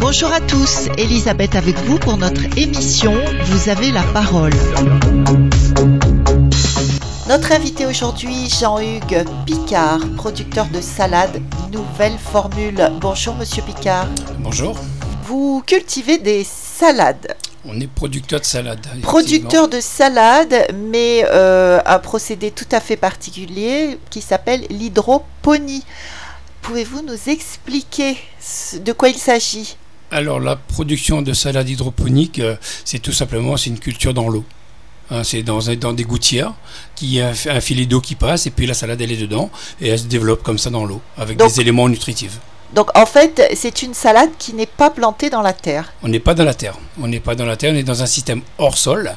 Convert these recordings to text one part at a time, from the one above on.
Bonjour à tous, Elisabeth avec vous pour notre émission Vous avez la parole. Notre invité aujourd'hui, Jean-Hugues Picard, producteur de salade Nouvelle Formule. Bonjour Monsieur Picard. Bonjour. Vous cultivez des salades. On est producteur de salade. Producteur de salade, mais euh, un procédé tout à fait particulier qui s'appelle l'hydroponie. Pouvez-vous nous expliquer de quoi il s'agit? Alors la production de salade hydroponique, euh, c'est tout simplement c'est une culture dans l'eau. Hein, c'est dans, dans des gouttières, qui a un filet d'eau qui passe, et puis la salade elle est dedans, et elle se développe comme ça dans l'eau, avec Donc- des éléments nutritifs. Donc en fait, c'est une salade qui n'est pas plantée dans la terre. On n'est pas dans la terre. On n'est pas dans la terre, on est dans un système hors sol.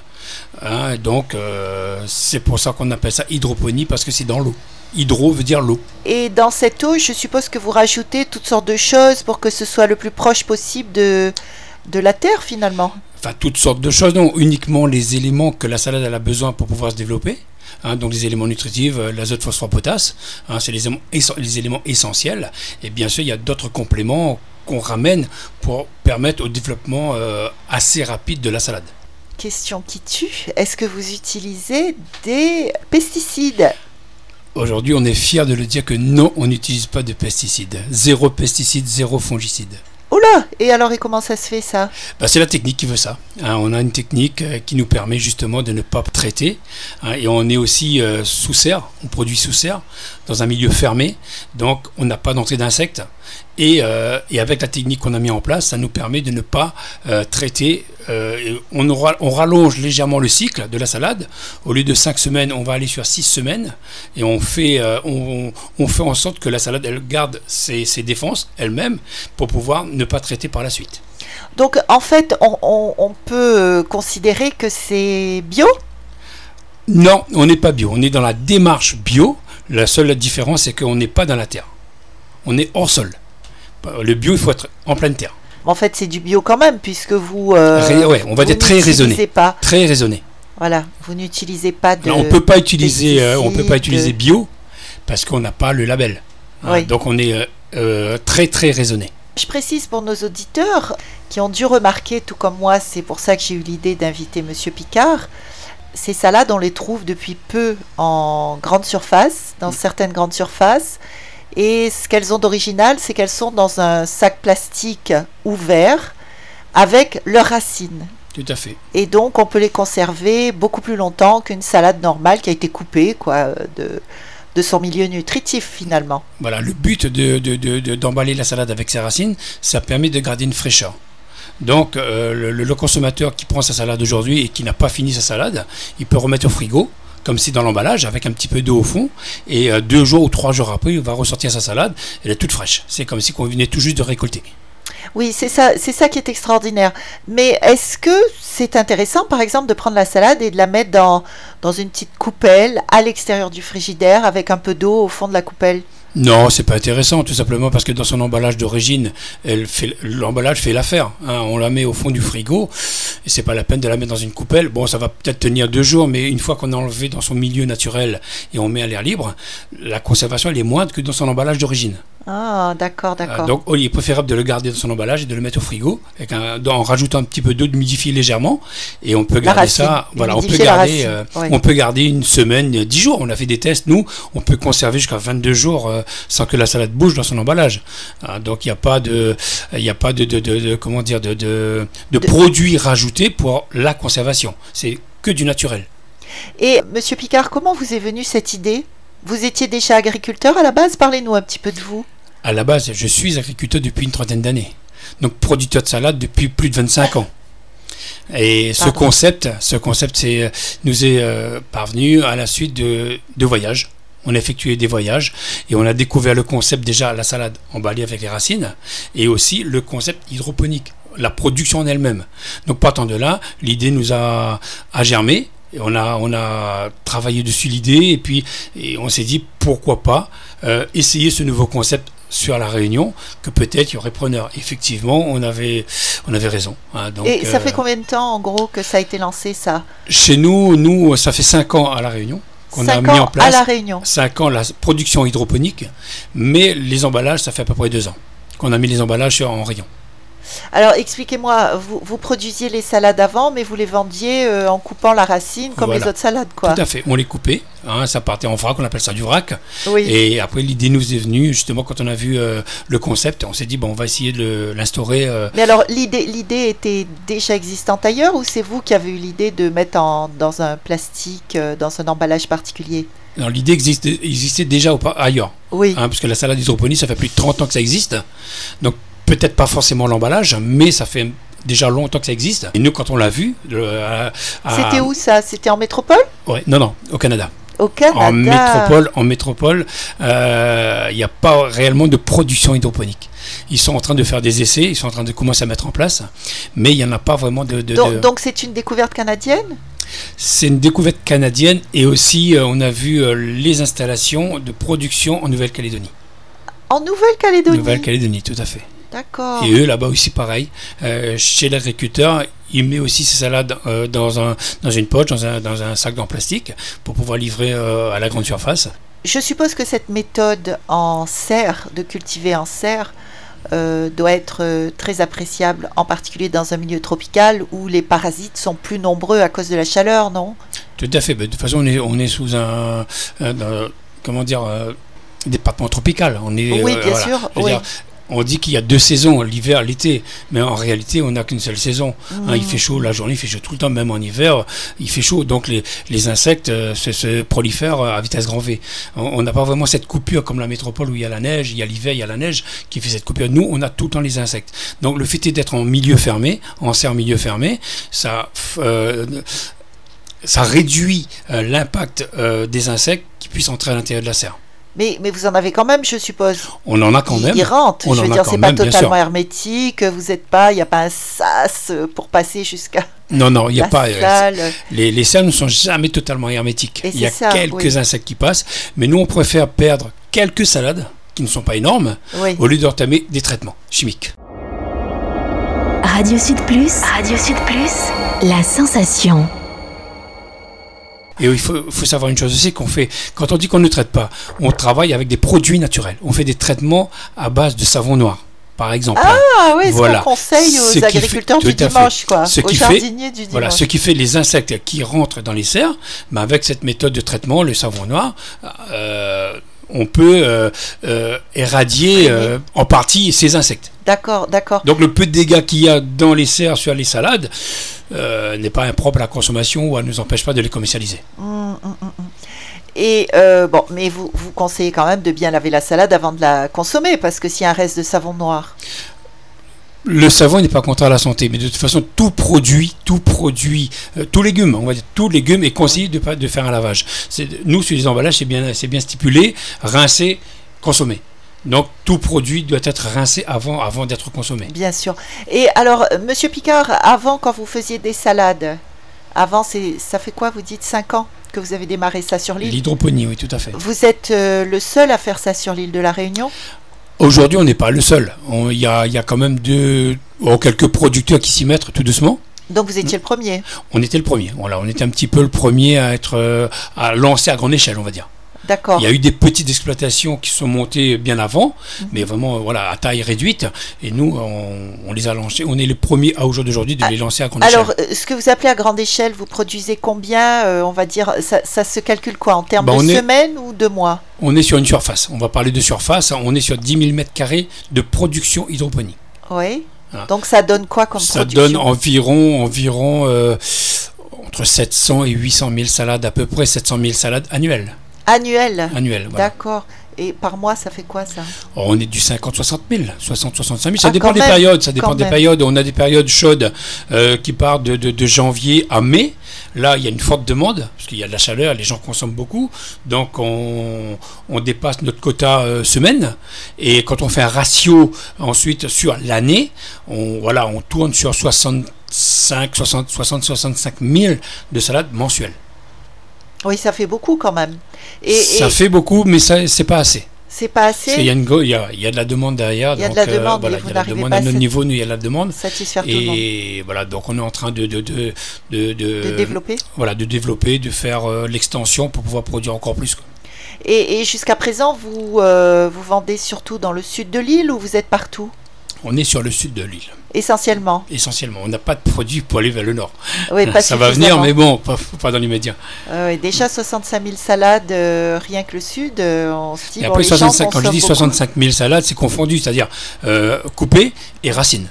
hein, donc euh, c'est pour ça qu'on appelle ça hydroponie, parce que c'est dans l'eau. Hydro veut dire l'eau. Et dans cette eau, je suppose que vous rajoutez toutes sortes de choses pour que ce soit le plus proche possible de, de la terre finalement. enfin toutes sortes de choses, non, uniquement les éléments que la salade elle a besoin pour pouvoir se développer. Hein, donc les éléments nutritifs, euh, l'azote, phosphore, potasse, hein, c'est les, éléments essen- les éléments essentiels. Et bien sûr, il y a d'autres compléments qu'on ramène pour permettre au développement euh, assez rapide de la salade. Question qui tue, est-ce que vous utilisez des pesticides? Aujourd'hui, on est fier de le dire que non, on n'utilise pas de pesticides. Zéro pesticide, zéro fongicide. Oula Et alors, comment ça se fait ça? Bah, c'est la technique qui veut ça. hein. on a une technique euh, qui nous permet justement de ne pas traiter. hein, et on est aussi euh, sous serre, on produit sous serre, dans un milieu fermé. Donc on n'a pas d'entrée d'insectes. Et, euh, et avec la technique qu'on a mis en place, ça nous permet de ne pas euh, traiter. euh, on, aura- on rallonge légèrement le cycle de la salade. Au lieu de 5 semaines, on va aller sur 6 semaines. Et on fait, on, on fait en sorte que la salade, elle garde ses, ses défenses elle-même pour pouvoir ne pas traiter par la suite. Donc en fait, on, on- peut considérer que c'est bio? Non, on n'est pas bio. On est dans la démarche bio. La seule différence, c'est qu'on n'est pas dans la terre. On est hors sol. Le bio, il faut être en pleine terre. En fait, c'est du bio quand même, puisque vous... euh, Ré- ouais, on va dire très n'utilisez raisonné. pas, Très raisonné. voilà, vous n'utilisez pas de... Alors, on peut pas utiliser, euh, on peut pas utiliser bio parce qu'on n'a pas le label. Hein, Oui. Donc on est euh, euh, très très raisonné. Je précise pour nos auditeurs qui ont dû remarquer, tout comme moi, c'est pour ça que j'ai eu l'idée d'inviter Monsieur Picard. Ces salades, on les trouve depuis peu en grande surface, dans certaines grandes surfaces. Et ce qu'elles ont d'original, c'est qu'elles sont dans un sac plastique ouvert avec leurs racines. Tout à fait. Et donc, on peut les conserver beaucoup plus longtemps qu'une salade normale qui a été coupée quoi, de, de son milieu nutritif finalement. Voilà, le but de, de- de- de- d'emballer la salade avec ses racines, ça permet de garder une fraîcheur. Donc, euh, le, le consommateur qui prend sa salade aujourd'hui et qui n'a pas fini sa salade, il peut remettre au frigo, comme si dans l'emballage, avec un petit peu d'eau au fond, et euh, deux jours ou trois jours après, il va ressortir sa salade, elle est toute fraîche. C'est comme si on venait tout juste de récolter. Oui, c'est ça, c'est ça qui est extraordinaire. Mais est-ce que c'est intéressant, par exemple, de prendre la salade et de la mettre dans, dans une petite coupelle à l'extérieur du frigidaire avec un peu d'eau au fond de la coupelle? Non, c'est pas intéressant, tout simplement parce que dans son emballage d'origine, elle fait l'emballage fait l'affaire. hein. On la met au fond du frigo et c'est pas la peine de la mettre dans une coupelle. Bon, ça va peut-être tenir deux jours, mais une fois qu'on a enlevé dans son milieu naturel et on met à l'air libre, la conservation elle est moindre que dans son emballage d'origine. Ah, d'accord, Euh, d'accord. donc, il est préférable de le garder dans son emballage et de le mettre au frigo avec un- en rajoutant un petit peu d'eau, de modifier légèrement et on peut La garder racine, ça. Voilà, on peut humidifier garder, euh, ouais. on peut garder une semaine, euh, dix jours. On a fait des tests, nous, on peut conserver jusqu'à 22 jours euh, sans que la salade bouge dans son emballage. Ah, donc il n'y a pas de, il n'y a pas de, de, de- de- comment dire, de, de, de De- produits rajoutés pour la conservation. C'est que du naturel. Et Monsieur Picard, comment vous est venue cette idée? Vous étiez déjà agriculteur à la base? Parlez-nous un petit peu de vous. À la base, je suis agriculteur depuis une trentaine d'années. Donc producteur de salade depuis plus de 25 ans. Et ce concept, ce concept euh, nous est euh, parvenu à la suite de, de voyages. On a effectué des voyages et on a découvert le concept déjà la salade emballée avec les racines et aussi le concept hydroponique, la production en elle-même. Donc partant de là, l'idée nous a, a germé. Et on a, on a travaillé dessus l'idée et puis et on s'est dit pourquoi pas euh, essayer ce nouveau concept sur la Réunion que peut-être il y aurait preneur. Effectivement, on avait, on avait raison. hein. Donc, Et ça fait euh, combien de temps en gros que ça a été lancé ça? Chez nous, nous, ça fait 5 ans à la Réunion qu'on a mis en place. À la Réunion. 5 ans la production hydroponique, mais les emballages, ça fait à peu près 2 ans qu'on a mis les emballages en rayon. Alors expliquez-moi, vous, vous, produisiez les salades avant, mais vous les vendiez euh, en coupant la racine comme les autres salades, quoi. Tout à fait, on les coupait, hein, ça partait en vrac, on appelle ça du vrac. Oui. Et après l'idée nous est venue justement quand on a vu euh, le concept, on s'est dit bon on va essayer de l'instaurer. Euh. Mais alors l'idée, l'idée était déjà existante ailleurs ou c'est vous qui avez eu l'idée de mettre en, dans un plastique, dans un emballage particulier? L'idée existait, existait, déjà ailleurs. Oui. Hein, parce que la salade hydroponie, ça fait plus de 30 ans que ça existe. Donc peut-être pas forcément l'emballage, mais ça fait déjà longtemps que ça existe. Et nous, quand on l'a vu. C'était où ça? C'était en métropole? Ouais, non, non, au Canada. Au Canada. En métropole, en métropole, euh, il n'y a pas réellement de production hydroponique. Ils sont en train de faire des essais, ils sont en train de commencer à mettre en place, mais il n'y en a pas vraiment de. donc, c'est une découverte canadienne? C'est une découverte canadienne et aussi euh, on a vu euh, les installations de production en Nouvelle-Calédonie. En Nouvelle-Calédonie? Nouvelle-Calédonie, tout à fait. D'accord. Et eux, là-bas aussi, pareil. Euh, chez l'agriculteur, il met aussi ses salades euh, dans, un, dans une poche, dans un, dans un sac en plastique, pour pouvoir livrer euh, à la grande surface. Je suppose que cette méthode en serre, de cultiver en serre, doit être très appréciable, en particulier dans un milieu tropical où les parasites sont plus nombreux à cause de la chaleur, non? Tout à fait. De toute façon, on est, on est sous un, comment dire, département tropical. On est, oui, bien sûr. Oui on dit qu'il y a deux saisons, l'hiver, l'été, mais en réalité, on n'a qu'une seule saison. Hein, il fait chaud la journée, il fait chaud tout le temps, même en hiver, il fait chaud. Donc les, insectes euh, se, prolifèrent à vitesse grand V. On n'a pas vraiment cette coupure comme la métropole où il y a la neige, il y a l'hiver, il y a la neige qui fait cette coupure. Nous, on a tout le temps les insectes. Donc le fait d'être en milieu fermé, en serre milieu fermé, ça... Euh, réduit euh, l'impact des insectes qui puissent entrer à l'intérieur de la serre. Mais, mais vous en avez quand même, je suppose. On en a quand même. Il rentre. je veux dire, c'est pas totalement hermétique. Vous n'êtes pas, il n'y a pas un sas pour passer jusqu'à. Non, non, il n'y a pas. Euh, les, les salles ne sont jamais totalement hermétiques. Il y a quelques insectes qui passent, mais nous, on préfère perdre quelques salades qui ne sont pas énormes au lieu d'entamer des traitements chimiques. Radio Sud Plus. Radio Sud Plus. La sensation. Et il faut, savoir une chose aussi qu'on fait, quand on dit qu'on ne traite pas, on travaille avec des produits naturels. On fait des traitements à base de savon noir par exemple. Ah oui, voilà. ce qu'on conseille aux agriculteurs du dimanche, quoi, aux jardiniers du dimanche. Voilà, ce qui fait les insectes qui rentrent dans les serres, mais avec cette méthode de traitement, le savon noir, euh, on peut euh, euh, éradier en partie ces insectes. D'accord, d'accord. Donc le peu de dégâts qu'il y a dans les serres sur les salades, euh, n'est pas impropre à la consommation ou ne nous empêche pas de les commercialiser. Mmh, mmh, mmh, et euh, bon, mais vous, vous conseillez quand même de bien laver la salade avant de la consommer, parce que s'il y a un reste de savon noir. Le savon n'est pas contre à la santé, mais de toute façon, tout produit, tout produit, euh, tout légume, on va dire, tout légume est conseillé de, de faire un lavage. Nous, sur les emballages, c'est bien, bien stipulé, rincer, consommer. Donc tout produit doit être rincé avant, avant d'être consommé. Bien sûr. Et alors, Monsieur Picard, avant, quand vous faisiez des salades, avant, ça fait quoi Vous dites 5 ans que vous avez démarré ça sur l'île? L'hydroponie, oui, tout à fait. Vous êtes euh, le seul à faire ça sur l'île de la Réunion? Aujourd'hui, on n'est pas le seul. Il y a, y a, quand même deux, oh, quelques producteurs qui s'y mettent tout doucement. Donc vous étiez le premier? On était le premier. Voilà, on était un petit peu le premier à être euh, à lancer à grande échelle, on va dire. D'accord. Il y a eu des petites exploitations qui sont montées bien avant, mhm. mais vraiment voilà à taille réduite. Et nous, on, les a lancées. On est les premiers à aujourd'hui de ah, les lancer à grande échelle. Alors, euh, ce que vous appelez à grande échelle, vous produisez combien euh, On va dire, ça, se calcule quoi en termes bah, de semaines ou de mois? On est sur une surface. On va parler de surface. On est sur 10 000 mètres carrés de production hydroponique. Oui. Donc ça donne quoi comme ça production Ça donne environ, environ euh, entre 700 et 800 000 salades, à peu près 700 000 salades annuelles. Annuel Annuel, D'accord. Et par mois, ça fait quoi ça? Oh, On est du 50-60 000, 60-65 000. Ça ah, dépend des périodes. Ça dépend des périodes. On a des périodes chaudes euh, qui partent de, janvier à mai. Là, il y a une forte demande parce qu'il y a de la chaleur, les gens consomment beaucoup. Donc, on, dépasse notre quota euh, semaine. Et quand on fait un ratio ensuite sur l'année, on, voilà, on tourne sur 65, 60, 60, 65 000 de salades mensuelles. Oui, ça fait beaucoup quand même. Et, ça fait beaucoup, mais ça, c'est pas assez. C'est pas assez il y, a, il y a de la demande derrière. Il y a de la demande, voilà, mais vous y a de la demande à notre niveau, nous, il y a de la demande. satisfaire tout le monde. Et voilà, donc on est en train de, de, de, de, de- De développer. Voilà, de développer, de faire euh, l'extension pour pouvoir produire encore plus. quoi. Et, et jusqu'à présent, vous, euh, vous vendez surtout dans le sud de l'île ou vous êtes partout? On est sur le sud de l'île, Essentiellement. essentiellement. On n'a pas de produit pour aller vers le nord. Oui, pas Ça va venir, mais bon, pas, pas dans l'immédiat. Euh, déjà 65 000 salades, euh, rien que le sud, euh, on se dit. Et bon, après, les gens 65, quand je dis consomment beaucoup. 65 000 salades, c'est confondu, c'est-à-dire euh, coupé et racines.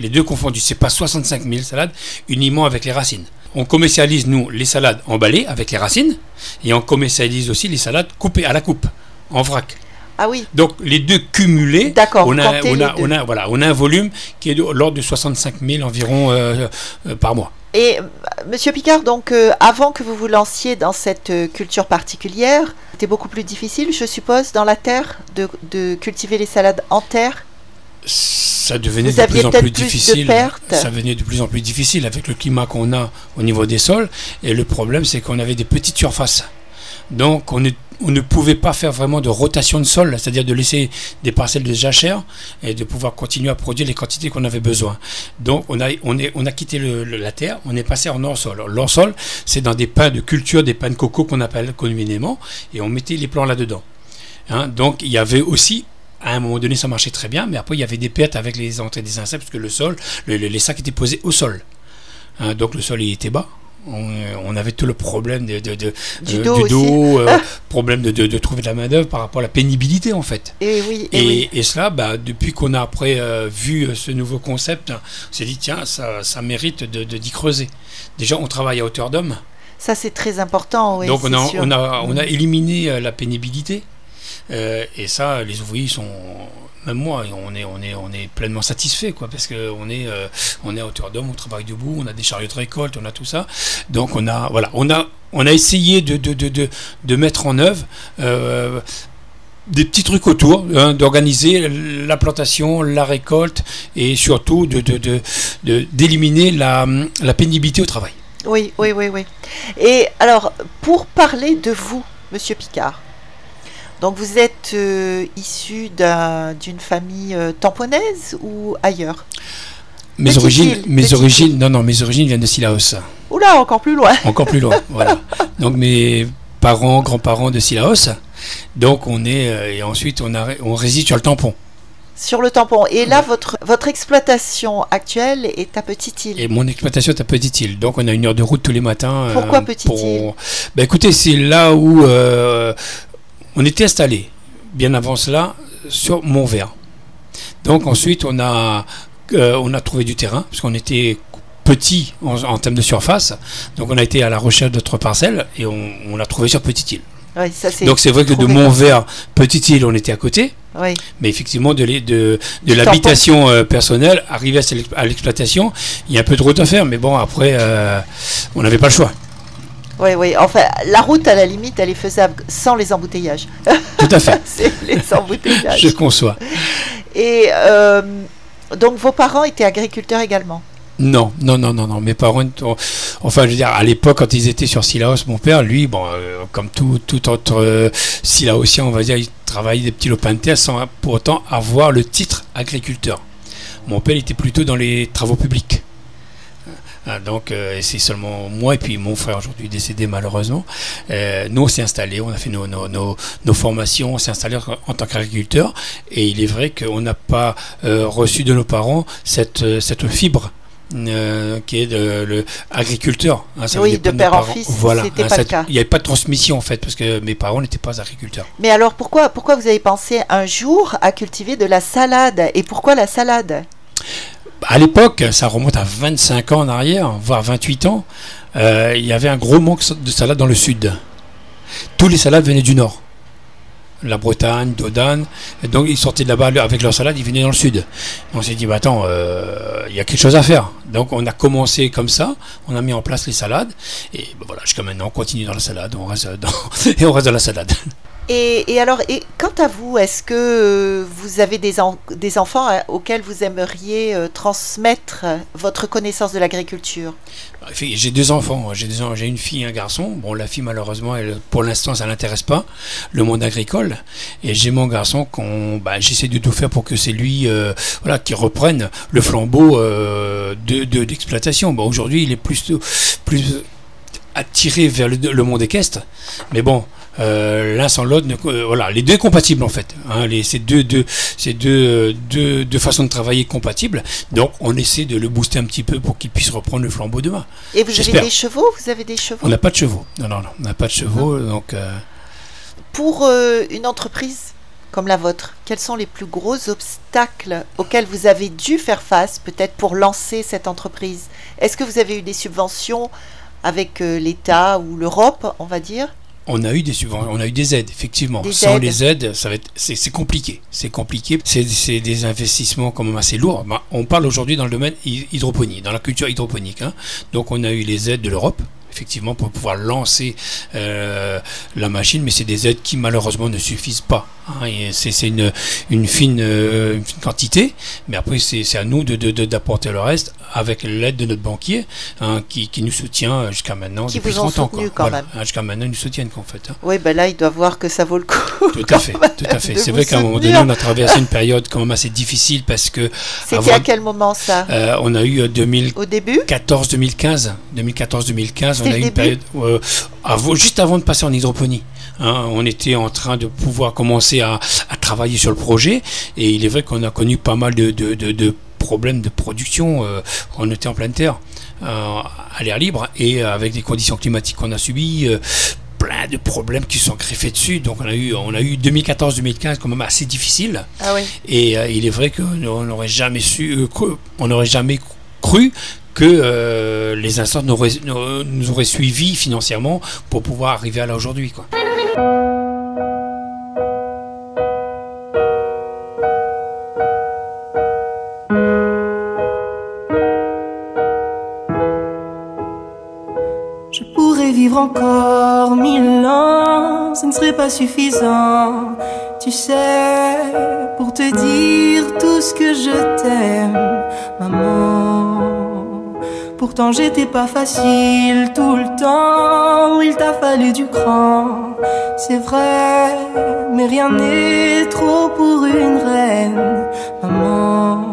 Les deux confondus. C'est pas 65 000 salades uniquement avec les racines. On commercialise, nous, les salades emballées avec les racines et on commercialise aussi les salades coupées à la coupe, en vrac. Ah oui, Donc, les deux cumulés, d'accord. on a, comptez on, les a, deux. on, a, voilà, on a un volume qui est de l'ordre de 65 000 environ euh, euh, par mois. Et euh, Monsieur Picard, donc euh, avant que vous vous lanciez dans cette culture particulière, c'était beaucoup plus difficile, je suppose, dans la terre, de, de cultiver les salades en terre? ça devenait Vous de plus en plus difficile. Ça devenait de plus en plus difficile avec le climat qu'on a au niveau des sols. Et le problème, c'est qu'on avait des petites surfaces. Donc, on ne, pouvait pas faire vraiment de rotation de sol, c'est-à-dire de laisser des parcelles de jachère et de pouvoir continuer à produire les quantités qu'on avait besoin. Donc, on a, quitté la terre, on est passé en hors-sol. L'hors-sol, c'est dans des pains de culture, des pains de coco qu'on appelle communément, et on mettait les plants là-dedans. Hein, donc, il y avait aussi à un moment donné, ça marchait très bien, mais après, il y avait des pertes avec les entrées des insectes, parce que le sol, le- le- les sacs étaient posés au sol. Hein, donc, le sol, il était bas. On, on avait tout le problème de, de- de- Du euh, dos aussi. euh, problème de, de- trouver de la main-d'œuvre par rapport à la pénibilité, en fait. Et oui, et, Et, oui. et cela, bah, depuis qu'on a après euh, vu euh, ce nouveau concept, on s'est dit, tiens, ça, ça mérite de d'y creuser. Déjà, on travaille à hauteur d'homme. Ça c'est très important. Oui, Donc on a, sûr. on, a, on a éliminé euh, la pénibilité. Euh, et ça, les ouvriers sont, même moi, on est, on est, on est pleinement satisfait, quoi, parce que on est, euh, on est à hauteur d'homme, on travaille debout, on a des chariots de récolte, on a tout ça. Donc on a, voilà, on a, on a essayé de, de, de, de, de mettre en œuvre. euh, des petits trucs autour, hein, d'organiser la plantation, la récolte et surtout de, de- d'éliminer la, la pénibilité au travail. Oui, oui, oui, oui. Et alors, pour parler de vous, Monsieur Picard, donc vous êtes euh, issu d'un- d'une famille euh, tamponnaise ou ailleurs? Mes Petite origines, île, mes origines, non, non, mes origines viennent de Silaos. Oula, encore plus loin. Encore plus loin, voilà. Donc mes parents, grands-parents de Silaos. Donc on est euh, et ensuite on, a, on réside sur le tampon. Sur le tampon. Et là, votre, votre exploitation actuelle est à Petite Île. Et mon exploitation est à Petite Île. Donc on a une heure de route tous les matins. euh, Pourquoi Petite pour- Île? Ben écoutez, c'est là où euh, on était installé. Bien avant cela, sur Montvert. Donc ensuite on a euh, on a trouvé du terrain parce qu'on était petit en, en termes de surface. Donc on a été à la recherche d'autres parcelles et on, on l'a trouvé sur Petite Île. Oui, ça c'est. Donc c'est vrai que de. Montvert, Petite Île, on était à côté. Oui. Mais effectivement, de, l'habitation euh, personnelle, arriver à l'exploitation, il y a un peu de route à faire, mais bon, après, euh, on n'avait pas le choix. Oui, oui. Enfin, la route, à la limite, elle est faisable sans les embouteillages. Tout à fait. c'est les embouteillages. Je conçois. Et euh, donc, vos parents étaient agriculteurs également? Non, non, non, non, non. Mes parents, enfin, je veux dire, à l'époque, quand ils étaient sur Silaos, mon père, lui, bon, euh, comme tout, tout autre euh, Silaosien, on va dire, il travaillait des petits lopins de terre sans pour autant avoir le titre agriculteur. Mon père était plutôt dans les travaux publics. Ah, Donc, euh, c'est seulement moi et puis mon frère aujourd'hui décédé malheureusement. Euh, nous, on s'est installés, on a fait nos, nos, nos, nos formations, on s'est installés en, tant qu'agriculteur. Et il est vrai qu'on n'a pas euh, reçu de nos parents cette, cette fibre euh, qui est de, le agriculteur. hein, ça Oui, de père en fils, Voilà, hein, pas le cette- cas. Il n'y avait pas de transmission en fait, parce que mes parents n'étaient pas agriculteurs. Mais alors, pourquoi, pourquoi vous avez pensé un jour à cultiver de la salade? Et pourquoi la salade? À l'époque, ça remonte à 25 ans en arrière, voire 28 ans, euh, il y avait un gros manque de salade dans le sud. Tous les salades venaient du nord. La Bretagne, Dodane. Donc ils sortaient de là-bas avec leur salade, ils venaient dans le sud. On s'est dit, bah attends, euh, il y a quelque chose à faire. Donc on a commencé comme ça, on a mis en place les salades. Et bah, voilà, jusqu'à maintenant, on continue dans la salade, et on reste dans la salade. Et, alors, quant à vous, est-ce que euh, vous avez des, en- des enfants euh, auxquels vous aimeriez euh, transmettre votre connaissance de l'agriculture? Fait- J'ai deux enfants, j'ai une fille et un garçon. Bon, la fille malheureusement, pour l'instant, ça l'intéresse pas, le monde agricole. Et j'ai mon garçon bah, j'essaie de tout faire pour que c'est lui, qui reprenne le flambeau euh, de de- d'exploitation. bon, aujourd'hui, il est plus plus attiré vers le, le monde équestre, mais bon. euh, L'un sans l'autre, euh, voilà, les deux compatibles en fait. Hein, les, ces deux, deux, ces deux, deux, deux façons de travailler compatibles. Donc, on essaie de le booster un petit peu pour qu'il puisse reprendre le flambeau demain. Et vous avez des chevaux? Vous avez des chevaux? On n'a pas de chevaux. Non, non, non, on n'a pas de chevaux. Donc, euh, Pour une entreprise comme la vôtre, quels sont les plus gros obstacles auxquels vous avez dû faire face, peut-être pour lancer cette entreprise? Est-ce que vous avez eu des subventions avec euh, l'État ou l'Europe, on va dire on a eu des subventions, on a eu des aides, effectivement. Des Sans aides. les aides, ça va être, c'est, c'est compliqué. C'est compliqué. C'est, c'est des investissements quand même assez lourds. Bah, on parle aujourd'hui dans le domaine hy- hydroponie, dans la culture hydroponique. hein. Donc, on a eu les aides de l'Europe. Effectivement, pour pouvoir lancer euh, la machine, mais c'est des aides qui malheureusement ne suffisent pas. Hein. Et c'est, c'est une, une, fine, euh, une fine quantité, mais après c'est, à nous de, de- de- d'apporter le reste avec l'aide de notre banquier hein, qui, qui nous soutient jusqu'à maintenant Qui vous ont 30 ans. soutenu quand Voilà. même. Hein, Jusqu'à maintenant, ils nous soutiennent qu'en fait. hein. Oui, ben là, il doit voir que ça vaut le coup. Tout à fait, tout à fait. C'est vrai qu'à un moment donné, on a traversé une période quand même assez difficile parce que C'était à quel moment ça? Euh, on a eu euh, 2014-2015, Au début? 2014-2015, 2014-2015, on a eu une période euh, avant- juste avant de passer en hydroponie. Hein, on était en train de pouvoir commencer à, à travailler sur le projet et il est vrai qu'on a connu pas mal de, de- de- de problèmes de production. euh, on était en pleine terre, euh, à l'air libre et avec des conditions climatiques qu'on a subies. euh, plein de problèmes qui sont greffés dessus donc on a eu on a eu 2014-2015 quand même assez difficile Ah oui. et il est vrai qu'on n'aurait jamais su, cru- on n'aurait jamais cru que euh, les instances nous nous auraient suivis financièrement pour pouvoir arriver à là aujourd'hui. Quoi. Je pourrais vivre encore mille ans, ce ne serait pas suffisant. Tu sais, pour te dire tout ce que je t'aime, maman. Pourtant j'étais pas facile tout le temps, il t'a fallu du cran. C'est vrai, mais rien n'est trop pour une reine, maman.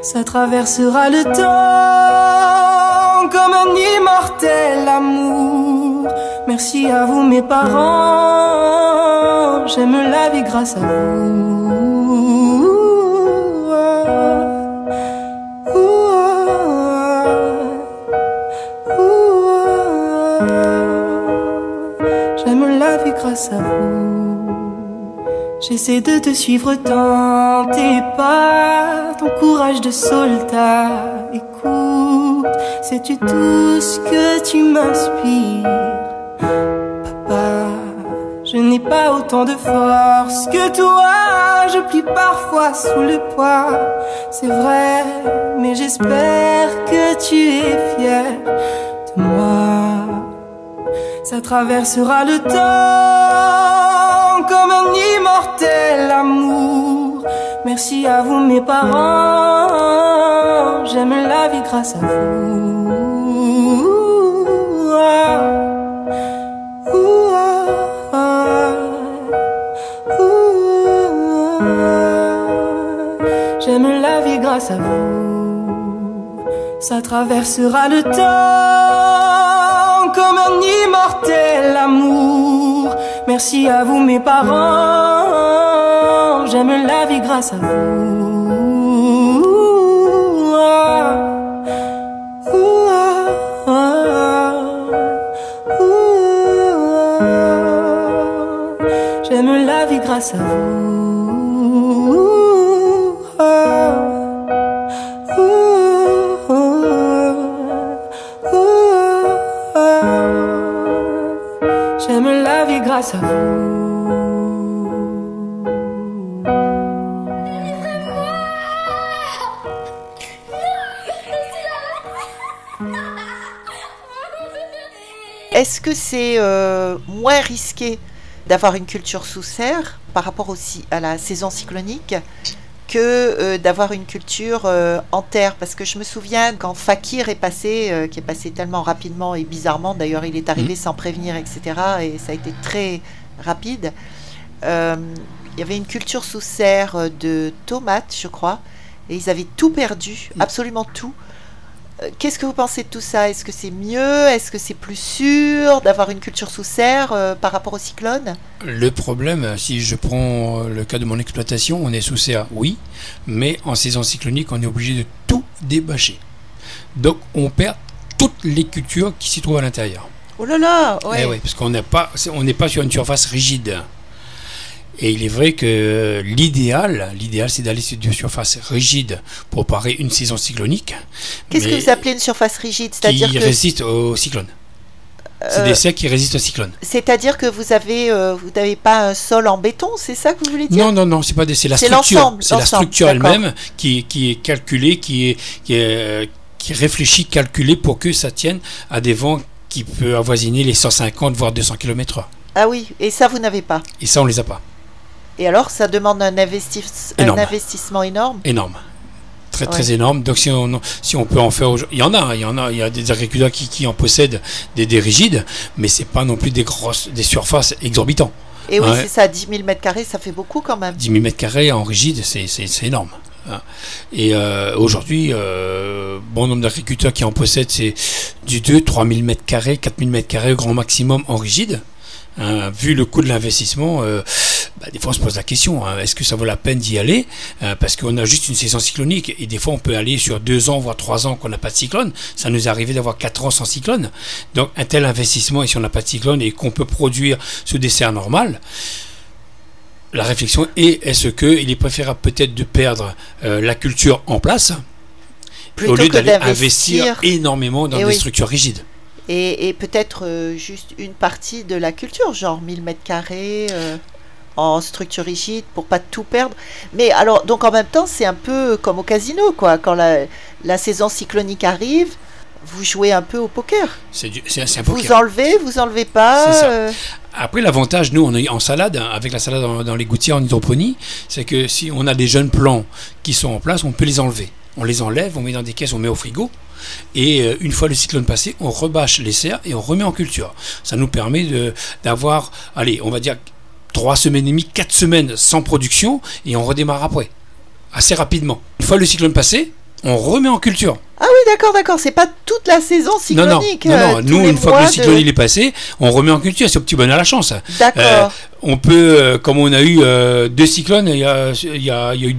Ça traversera le temps comme un immortel amour. Merci à vous mes parents, j'aime la vie grâce à vous. J'essaie de te suivre dans tes pas, ton courage de soldat. Écoute, sais-tu tout ce que tu m'inspires, papa? Je n'ai pas autant de force que toi, je plie parfois sous le poids. C'est vrai, mais j'espère que tu es fier de moi. Ça traversera le temps comme un immortel amour. Merci à vous mes parents, j'aime la vie grâce à vous. J'aime la vie grâce à vous. Ça traversera le temps comme un immortel amour. Merci à vous mes parents. J'aime la vie grâce à vous. Que c'est euh, moins risqué d'avoir une culture sous serre par rapport aussi à la saison cyclonique que euh, d'avoir une culture euh, en terre? Parce que je me souviens quand Fakir est passé, euh, qui est passé tellement rapidement et bizarrement, d'ailleurs il est arrivé sans prévenir, etc. Et ça a été très rapide. il y avait une culture sous serre de tomates, je crois, et ils avaient tout perdu, absolument tout. Euh, Qu'est-ce que vous pensez de tout ça? Est-ce que c'est mieux? Est-ce que c'est plus sûr d'avoir une culture sous serre euh, par rapport au cyclone? Le problème, si je prends le cas de mon exploitation, on est sous serre, oui, mais en saison cyclonique, on est obligé de tout débâcher. Donc on perd toutes les cultures qui s'y trouvent à l'intérieur. Oh là là ouais. Eh oui, parce qu'on n'est pas, c'est- on n'est pas sur une surface rigide. Et il est vrai que l'idéal, l'idéal, c'est d'aller sur une surface rigide pour parer une saison cyclonique. Qu'est-ce que vous appelez une surface rigide? qui C'est-à-dire que, résiste au cyclone. C'est euh, des serres qui résistent au cyclone. c'est-à-dire que vous avez, euh, vous n'avez pas un sol en béton, c'est ça que vous voulez dire? Non, non, non, c'est pas des, c'est la C'est structure. l'ensemble, C'est la structure elle-même qui, qui est calculée, qui est, qui est, qui est réfléchie, calculée pour que ça tienne à des vents qui peuvent avoisiner les 150 voire 200 km/h. Ah oui, et ça vous n'avez pas? Et ça, on les a pas. Et alors, ça demande un, investis- un Énorme. investissement énorme énorme. Très très énorme. Donc si on, si on peut en faire il y en a, il y en a, il y a des agriculteurs qui, qui en possèdent des, des rigides, mais c'est pas non plus des grosses, des surfaces exorbitantes. Et oui, Ouais. c'est ça, 10 000 mètres carrés, ça fait beaucoup quand même. 10 000 mètres carrés en rigide, c'est, énorme. hein. Et euh, aujourd'hui, euh, bon nombre d'agriculteurs qui en possèdent, c'est du 2 3 000 mètres carrés, 4 000 mètres carrés au grand maximum en rigide. Hein, vu le coût de l'investissement, euh, bah, des fois on se pose la question hein, est-ce que ça vaut la peine d'y aller Euh, Parce qu'on a juste une saison cyclonique et des fois on peut aller sur deux ans voire trois ans qu'on n'a pas de cyclone. Ça nous est arrivé d'avoir quatre ans sans cyclone. Donc un tel investissement et si on n'a pas de cyclone et qu'on peut produire sous des serres normales, la réflexion est est-ce qu'il est préférable peut-être de perdre euh, la culture en place Plutôt au lieu d'aller investir énormément dans Eh des oui. structures rigides et, et peut-être euh, juste une partie de la culture, genre 1000 mètres carrés en structure rigide pour pas tout perdre. Mais alors, donc en même temps, c'est un peu comme au casino, quoi. Quand la, la saison cyclonique arrive, vous jouez un peu au poker. C'est un Vous enlevez, vous enlevez pas. Ça. euh, Après, l'avantage, nous, on est en salade, hein, avec la salade dans, dans les gouttières en hydroponie, c'est que si on a des jeunes plants qui sont en place, on peut les enlever. On les enlève, on met dans des caisses, on met au frigo. Et euh, une fois le cyclone passé, on rebâche les serres et on remet en culture. Ça nous permet de- d'avoir, allez, on va dire 3 semaines et demie, 4 semaines sans production et on redémarre après. Assez rapidement. Une fois le cyclone passé, on remet en culture. D'accord, d'accord. C'est pas toute la saison Non, non, cyclonique. non, euh, non. tous Nous, une fois que le cyclone de- il est passé, on remet en culture. C'est au petit bonheur à la chance. D'accord. Euh, on peut, euh, comme on a eu euh, deux cyclones, il y a, il y a, il y a eu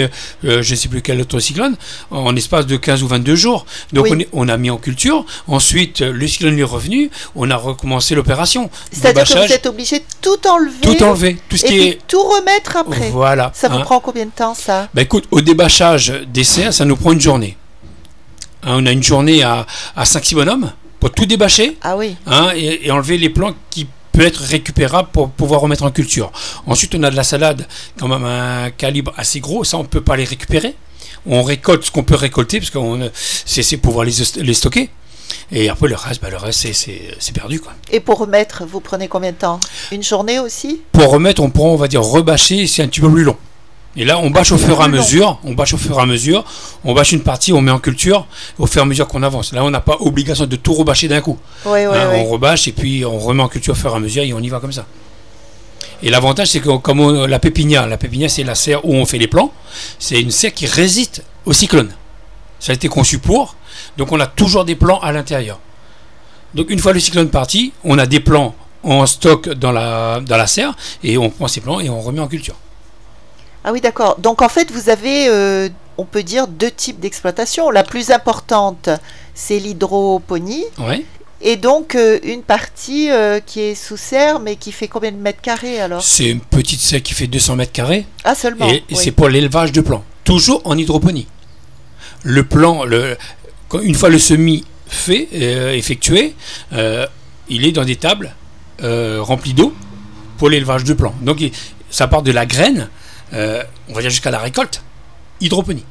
euh, euh, je ne sais plus quel autre cyclone, en espace de 15 ou 22 jours. Donc Oui. on, est- on a mis en culture. Ensuite, euh, le cyclone est revenu, on a recommencé l'opération. C'est-à-dire que vous êtes obligé de tout enlever. tout enlevé, tout ce et qui puis est. tout remettre après. Voilà. Ça vous hein. prend combien de temps, ça? Bah écoute, au débâchage des serres, ça nous prend une journée. Hein, on a une journée à, à 5-6 bonhommes pour tout débâcher. Ah oui. hein, et, et enlever les plants qui peuvent être récupérables pour pouvoir remettre en culture. Ensuite, on a de la salade, quand même un calibre assez gros, ça on ne peut pas les récupérer. On récolte ce qu'on peut récolter, parce que c'est c'est pouvoir les, les stocker. Et après, le reste, bah, le reste c'est- c'est c'est perdu. Quoi. Et pour remettre, vous prenez combien de temps? Une journée aussi? Pour remettre, on prend, on va dire, rebâcher, c'est un petit peu plus long. Et là, on bâche au fur et à mesure, on bâche au fur et à mesure, on bâche une partie, on met en culture, au fur et à mesure qu'on avance. Là, on n'a pas obligation de tout rebâcher d'un coup. Hein. On rebâche et puis on remet en culture au fur et à mesure et on y va comme ça. Et l'avantage, c'est que comme on- la pépinière, la pépinière, c'est la serre où on fait les plants, c'est une serre qui résiste au cyclone. Ça a été conçu pour, donc on a toujours des plants à l'intérieur. Donc une fois le cyclone parti, on a des plants en stock dans la, dans la serre et on prend ces plants et on remet en culture. Ah oui, d'accord. Donc en fait, vous avez, euh, on peut dire, deux types d'exploitation. La plus importante, c'est l'hydroponie. Ouais. Et donc euh, une partie euh, qui est sous serre, mais qui fait combien de mètres carrés alors? C'est une petite serre qui fait 200 mètres carrés. Ah seulement. Et oui. c'est pour l'élevage de plants. Toujours en hydroponie. Le plan, le, quand- une fois le semis fait, effectué, il est dans des tables remplies d'eau pour l'élevage de plants. Donc ça part de la graine, euh, on va dire jusqu'à la récolte, hydroponie.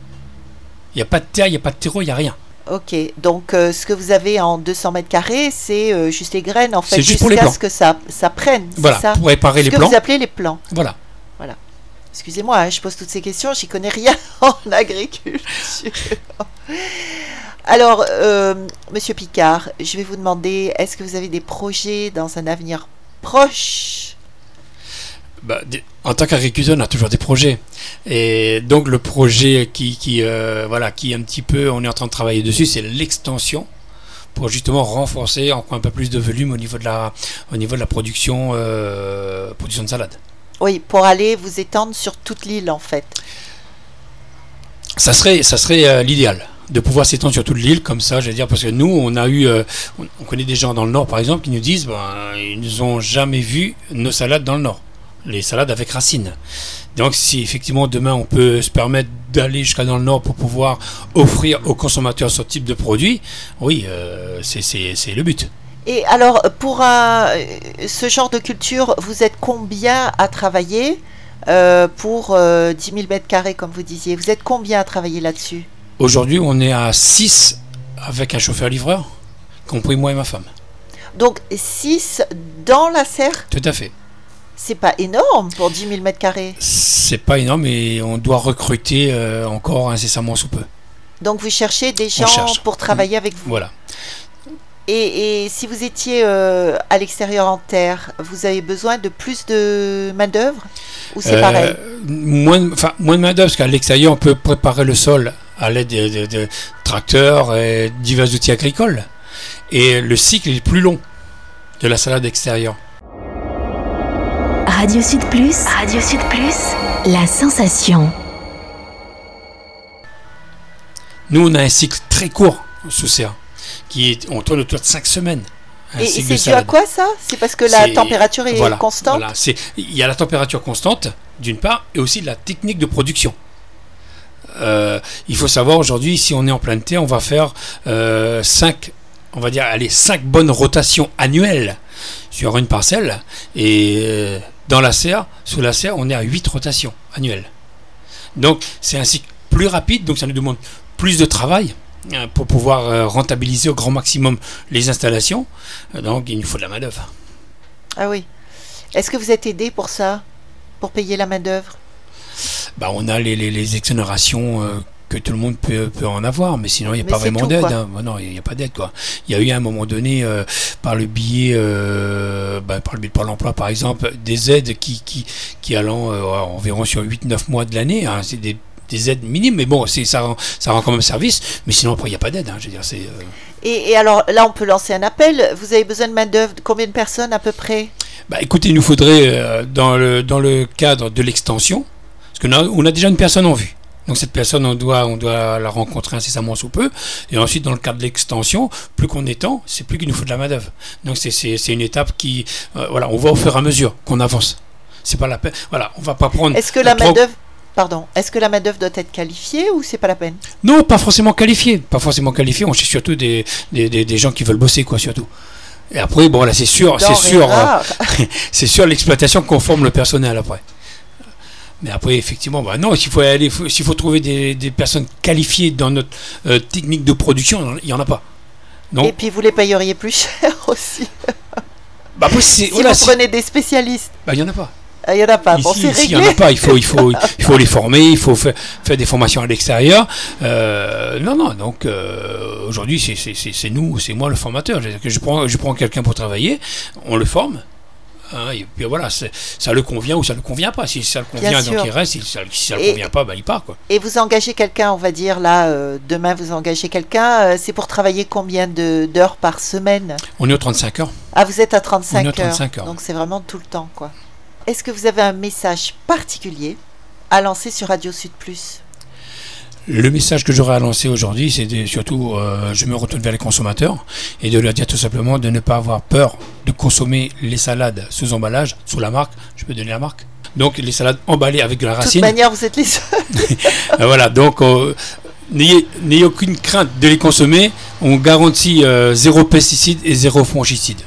Il n'y a pas de terre, il n'y a pas de terreau, il n'y a rien. Ok, donc euh, ce que vous avez en 200 mètres carrés, c'est euh, juste les graines en fait, jusqu'à ce que ça, ça prenne. Voilà, ça pour réparer ce les que vous appelez les plants. Voilà. Excusez-moi, hein, je pose toutes ces questions, j'y connais rien en agriculture. Alors, euh, Monsieur Picard, je vais vous demander, est-ce que vous avez des projets dans un avenir proche Bah, en tant qu'agriculteur, on a toujours des projets. Et donc le projet qui, qui, euh, voilà, qui un petit peu, on est en train de travailler dessus, c'est l'extension pour justement renforcer encore un peu plus de volume au niveau de la, au niveau de la production, euh, production de salade. Oui, pour aller vous étendre sur toute l'île en fait. Ça serait, ça serait euh, l'idéal de pouvoir s'étendre sur toute l'île comme ça, je veux dire, parce que nous, on a eu, euh, on, on connaît des gens dans le nord, par exemple, qui nous disent, ben, ils nous ont jamais vu nos salades dans le nord, les salades avec racines. Donc, si effectivement demain on peut se permettre d'aller jusqu'à dans le nord pour pouvoir offrir aux consommateurs ce type de produit, oui, euh, c'est- le but. Et alors, pour un- ce genre de culture, vous êtes combien à travailler euh, pour euh, 10 000 mètres carrés, comme vous disiez? Vous êtes combien à travailler là-dessus? Aujourd'hui, on est à 6 avec un chauffeur-livreur, compris moi et ma femme. Donc, 6 dans la serre, Tout à fait. C'est pas énorme pour 10 000 mètres carrés. C'est pas énorme et on doit recruter euh, encore incessamment sous peu. Donc, vous cherchez des gens cherche. pour travailler avec vous. Voilà. Et, et si vous étiez euh, à l'extérieur en terre, vous avez besoin de plus de main-d'œuvre Ou c'est Euh, pareil? moins, moins de main d'œuvre parce qu'à l'extérieur, on peut préparer le sol à l'aide de, de- de tracteurs et divers outils agricoles. Et le cycle est plus long de la salade extérieure. Radio Sud Plus, Radio Sud Plus, la sensation. Nous, on a un cycle très court sous serre, qui est, on tourne autour de 5 semaines. un Et, c'est dû à quoi ça? C'est parce que la température est voilà, constante voilà. C'est- Il y a la température constante, d'une part, et aussi la technique de production. Euh, il faut savoir aujourd'hui, si on est en pleine terre, on va faire 5, on va dire, allez, 5 bonnes rotations annuelles sur une parcelle. Et euh, dans la serre, sous la serre, on est à 8 rotations annuelles. Donc c'est un cycle plus rapide, donc ça nous demande plus de travail euh, pour pouvoir euh, rentabiliser au grand maximum les installations. Euh, Donc il nous faut de la main-d'œuvre. Ah oui. Est-ce que vous êtes aidé pour ça? Pour payer la main-d'œuvre? Bah, on a les, les- les exonérations que tout le monde peut, peut en avoir, mais sinon il n'y a Mais pas vraiment d'aide. hein. Non, il n'y a, pas d'aide. quoi. Il y a eu à un moment donné, euh, par le biais, euh, bah, par le biais de Pôle emploi par exemple, des aides qui, qui, qui allant euh, environ sur 8-9 mois de l'année. hein. C'est des, des aides minimes, mais bon, c'est, ça, rend, ça rend quand même service. Mais sinon, après, il n'y a pas d'aide. hein. Je veux dire, c'est. et, et alors là, on peut lancer un appel. Vous avez besoin de main-d'œuvre Combien de personnes à peu près? Bah, écoutez, il nous faudrait, dans, le, dans le cadre de l'extension, parce qu'on a, on a déjà une personne en vue. Donc cette personne, on doit, on doit la rencontrer incessamment sous peu. Et ensuite, dans le cadre de l'extension, plus qu'on étend, c'est plus qu'il nous faut de la main-d'œuvre. Donc c'est, une étape qui, euh, voilà, on va au fur et à mesure qu'on avance. C'est pas la peine. Voilà, on va pas prendre. Est-ce que la un pro- main-d'œuvre. Pardon. Est-ce que la main-d'œuvre doit être qualifiée ou c'est pas la peine? Non, pas forcément qualifié. Pas forcément qualifié. On cherche surtout des, des, des, des gens qui veulent bosser, quoi, surtout. Et après, bon, là, c'est sûr, c'est sûr. rares. c'est sûr l'exploitation conforme le personnel après. Mais après, effectivement, bah non, s'il faut aller, s'il faut trouver des, des personnes qualifiées dans notre euh, technique de production, il n'y en a pas. Non. Et puis vous les payeriez plus cher aussi. Bah après, Si voilà, vous prenez des spécialistes. bah, il n'y en a pas. Ah, Il n'y en a pas. Bon, c'est il n'y en a pas. Il faut, il faut, il faut les former, il faut faire, faire des formations à l'extérieur. Euh, non, non. Donc euh, aujourd'hui, c'est, c'est, c'est, c'est nous, c'est moi le formateur. Je prends, je prends quelqu'un pour travailler, on le forme. Hein, et puis voilà, ça le convient ou ça ne le convient pas. Si ça le convient, donc il reste. Si ça, si ça le convient pas, bah, il part. Quoi. Et vous engagez quelqu'un, on va dire là, euh, demain vous engagez quelqu'un, euh, c'est pour travailler combien de- d'heures par semaine? On est aux 35 heures. Ah, vous êtes à 35, On est à 35 heures. Donc c'est vraiment tout le temps, quoi. Est-ce que vous avez un message particulier à lancer sur Radio Sud Plus? Le message que j'aurais à lancer aujourd'hui, c'est surtout, euh, je me retourne vers les consommateurs et de leur dire tout simplement de ne pas avoir peur de consommer les salades sous emballage, sous la marque. Je peux donner la marque. Donc les salades emballées avec de la De toute racine. manière, vous êtes les seuls. Euh, voilà, donc euh, n'ayez aucune crainte de les consommer. On garantit euh, zéro pesticide et zéro fongicide.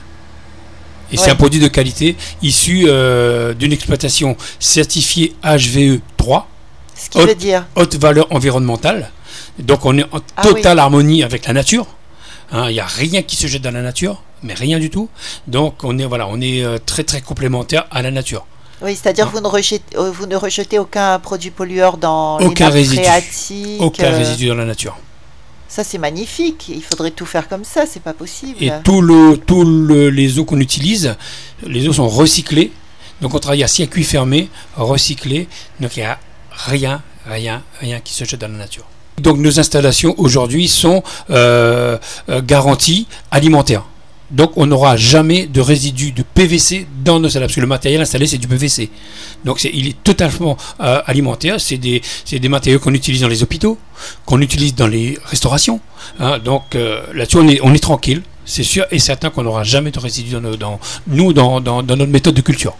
Et c'est un produit de qualité issu euh, d'une exploitation certifiée HVE 3 Ce qui Haute- veut dire, haute valeur environnementale. Donc on est en Ah totale harmonie avec la nature. Hein, Il n'y a rien qui se jette dans la nature, mais rien du tout. Donc on est voilà, on est euh, très très complémentaire à la nature. Oui, c'est-à-dire que vous ne, rejetez, euh, vous ne rejetez aucun produit pollueur dans Aucun les résidu. Aucun euh, résidu dans la nature. Ça, c'est magnifique. Il faudrait tout faire comme ça, c'est pas possible. Et tout le, tout le- les eaux qu'on utilise, les eaux sont recyclées. Donc on travaille à circuit fermé, recyclé. Donc il n'y a rien, rien, rien qui se jette dans la nature. Donc nos installations aujourd'hui sont euh, euh, garanties alimentaires. Donc on n'aura jamais de résidus de PVC dans nos salles, parce que le matériel installé c'est du PVC. Donc il est totalement euh, alimentaire, c'est des, matériaux qu'on utilise dans les hôpitaux, qu'on utilise dans les restaurations. hein. donc là-dessus on est, on est tranquille, c'est sûr et certain qu'on n'aura jamais de résidus dans, nous dans notre méthode de culture.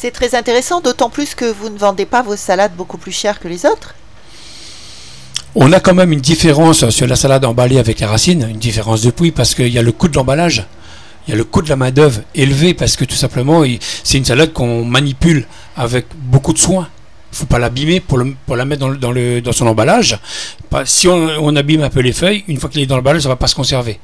C'est très intéressant, d'autant plus que vous ne vendez pas vos salades beaucoup plus chères que les autres. On a quand même une différence sur la salade emballée avec les racines, une différence de prix parce qu'il y a le coût de l'emballage, il y a le coût de la main-d'œuvre élevé parce que tout simplement c'est une salade qu'on manipule avec beaucoup de soin. Il ne faut pas l'abîmer pour, le- pour la mettre dans, le- dans, le, dans son emballage. Pas- si on, on abîme un peu les feuilles, une fois qu'elle est dans l'emballage, ça ne va pas se conserver.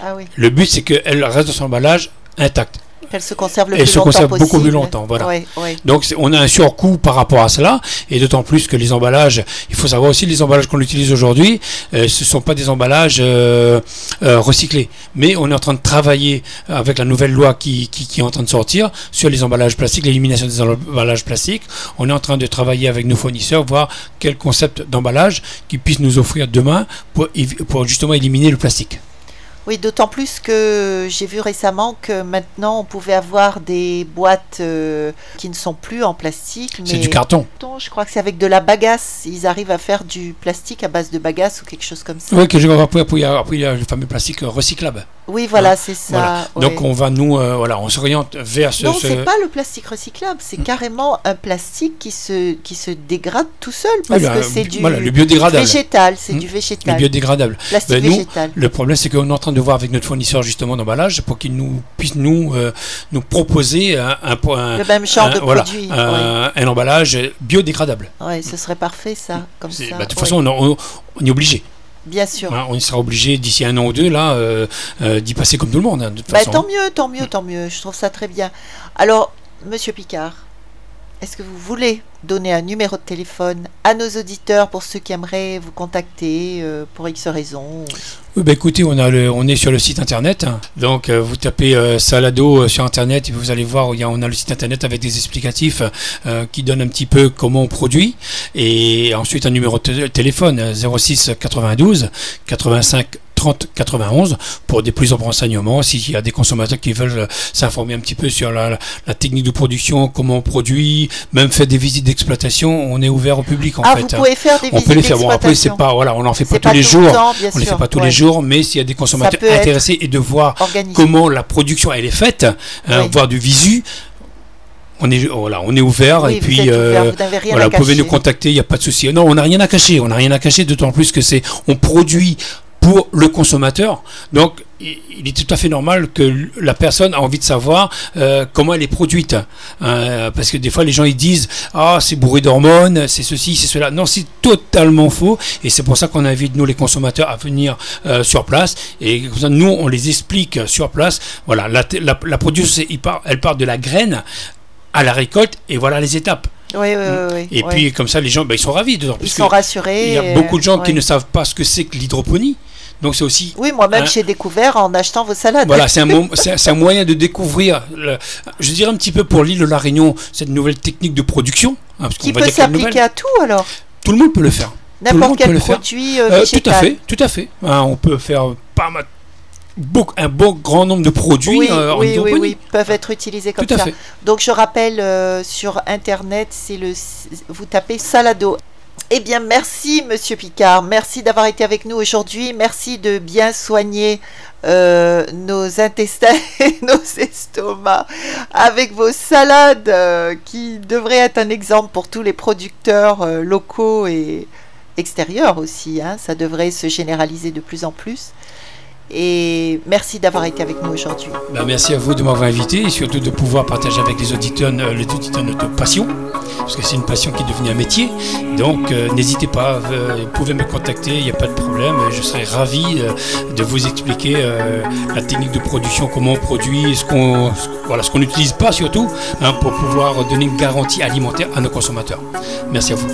Ah oui. Le but c'est qu'elle reste dans son emballage intacte. Qu'elles se conservent le plus se longtemps possible. beaucoup plus longtemps, voilà. Oui, oui. Donc on a un surcoût par rapport à cela, et d'autant plus que les emballages, il faut savoir aussi les emballages qu'on utilise aujourd'hui, euh, ce ne sont pas des emballages euh, euh, recyclés. Mais on est en train de travailler avec la nouvelle loi qui, qui, qui est en train de sortir sur les emballages plastiques, l'élimination des emballages plastiques. On est en train de travailler avec nos fournisseurs, voir quel concept d'emballage qu'ils puissent nous offrir demain pour justement éliminer le plastique. Oui, d'autant plus que j'ai vu récemment que maintenant on pouvait avoir des boîtes euh, qui ne sont plus en plastique. C'est mais du carton. Je crois que c'est avec de la bagasse. Ils arrivent à faire du plastique à base de bagasse ou quelque chose comme ça. Oui, que je vais après, après, il y a- après, il y a le fameux plastique recyclable. Oui, voilà, Hein, c'est ça. Voilà. Donc on va nous, euh, voilà, on s'oriente vers ce. Non, ce- c'est pas le plastique recyclable, c'est carrément un plastique qui se, qui se dégrade tout seul Oui, parce le- que c'est du voilà, le biodégradable. végétal, c'est Hmm. du Le végétal, biodégradable. plastique Ben, nous, végétal. Le problème, c'est qu'on est en train de voir avec notre fournisseur justement d'emballage pour qu'il nous puisse nous euh, nous proposer un, un, un- Le même genre un- de voilà, produit. un, emballage biodégradable. Ouais, ce serait parfait ça, comme C'est- ça. bah, de toute ouais. façon, on, on- on est obligé. Bien sûr. hein, on sera obligé d'ici un an ou deux là euh, euh, d'y passer comme tout le monde. hein, de toute Bah, façon. tant mieux, tant mieux, tant mieux. Je trouve ça très bien. Alors, Monsieur Picard, est-ce que vous voulez donner un numéro de téléphone à nos auditeurs pour ceux qui aimeraient vous contacter euh, pour X raisons Oui, bah, écoutez, on, a le, on est sur le site internet. hein. Donc, euh, vous tapez euh, Salado sur internet et vous allez voir, y a, on a le site internet avec des explicatifs qui donnent un petit peu comment on produit. Et ensuite, un numéro de té- téléphone euh, 06 92 85 30 91 pour des plus amples renseignements. S'il y a des consommateurs qui veulent euh, s'informer un petit peu sur la, la technique de production, comment on produit, même faire des visites d'exploitation, on est ouvert au public en Ah, fait. vous hein. pouvez faire des On visites peut les faire. Bon, après, c'est pas, voilà, on n'en fait pas tous les le jours. temps, On ne les fait pas tous ouais. les jours, mais s'il y a des consommateurs intéressés et de voir Organisé. comment la production elle est faite, hein, voir du visu, on est voilà, on est ouvert Oui, et vous puis ouvert, euh, vous voilà, vous pouvez nous contacter, il n'y a pas de souci. Non, on n'a rien à cacher, on n'a rien à cacher, d'autant plus que c'est on produit pour le consommateur. Donc il est tout à fait normal que la personne a envie de savoir euh, comment elle est produite. Euh, parce que des fois, les gens ils disent Ah, c'est bourré d'hormones, c'est ceci, c'est cela. Non, c'est totalement faux. Et c'est pour ça qu'on invite, nous, les consommateurs, à venir euh, sur place. Et comme ça, nous, on les explique sur place. Voilà, la, la, production, elle part de la graine à la récolte, et voilà les étapes. Oui, oui, oui. Et oui. puis, comme ça, les gens, ben, ils sont ravis. ils plus sont rassurés. il y a beaucoup de gens qui ouais. ne savent pas ce que c'est que l'hydroponie. Donc, c'est aussi Oui, moi-même, j'ai découvert en achetant vos salades. voilà, c'est un, moyen de découvrir, le- je dirais un petit peu pour l'île de la Réunion, cette nouvelle technique de production. hein, parce Qui peut s'appliquer à tout alors? Tout le monde peut le faire. N'importe quel produit euh, Euh, tout végétal. à fait, tout à fait. Hein, on peut faire pas mal, beaucoup- un bon grand nombre de produits Oui, euh, en oui, oui, oui, peuvent être utilisés comme Tout à ça. fait. Donc je rappelle euh, sur internet, c'est le vous tapez Salado. Eh bien, merci Monsieur Picard, merci d'avoir été avec nous aujourd'hui, merci de bien soigner euh, nos intestins et nos estomacs avec vos salades euh, qui devraient être un exemple pour tous les producteurs euh, locaux et extérieurs aussi. hein. Ça devrait se généraliser de plus en plus. Et merci d'avoir été avec nous aujourd'hui. Ben, merci à vous de m'avoir invité et surtout de pouvoir partager avec les auditeurs, euh, les auditeurs notre passion, parce que c'est une passion qui est devenue un métier. Donc euh, n'hésitez pas, euh, vous pouvez me contacter, il n'y a pas de problème. Je serai ravi de vous expliquer la technique de production, comment on produit, ce qu'on voilà, ce n'utilise pas surtout, hein, pour pouvoir donner une garantie alimentaire à nos consommateurs. Merci à vous.